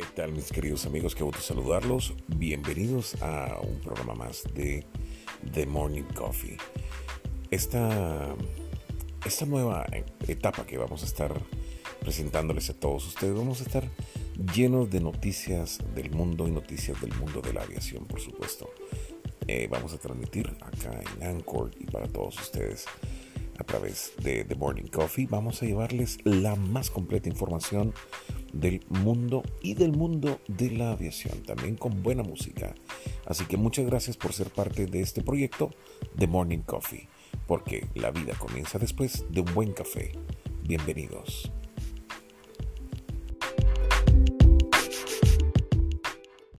tal mis queridos amigos? Qué gusto saludarlos. Bienvenidos a un programa más de The Morning Coffee. Esta, esta nueva etapa que vamos a estar presentándoles a todos ustedes, vamos a estar llenos de noticias del mundo y noticias del mundo de la aviación, por supuesto. Eh, vamos a transmitir acá en Anchor y para todos ustedes a través de The Morning Coffee. Vamos a llevarles la más completa información del mundo y del mundo de la aviación, también con buena música. Así que muchas gracias por ser parte de este proyecto The Morning Coffee, porque la vida comienza después de un buen café. Bienvenidos.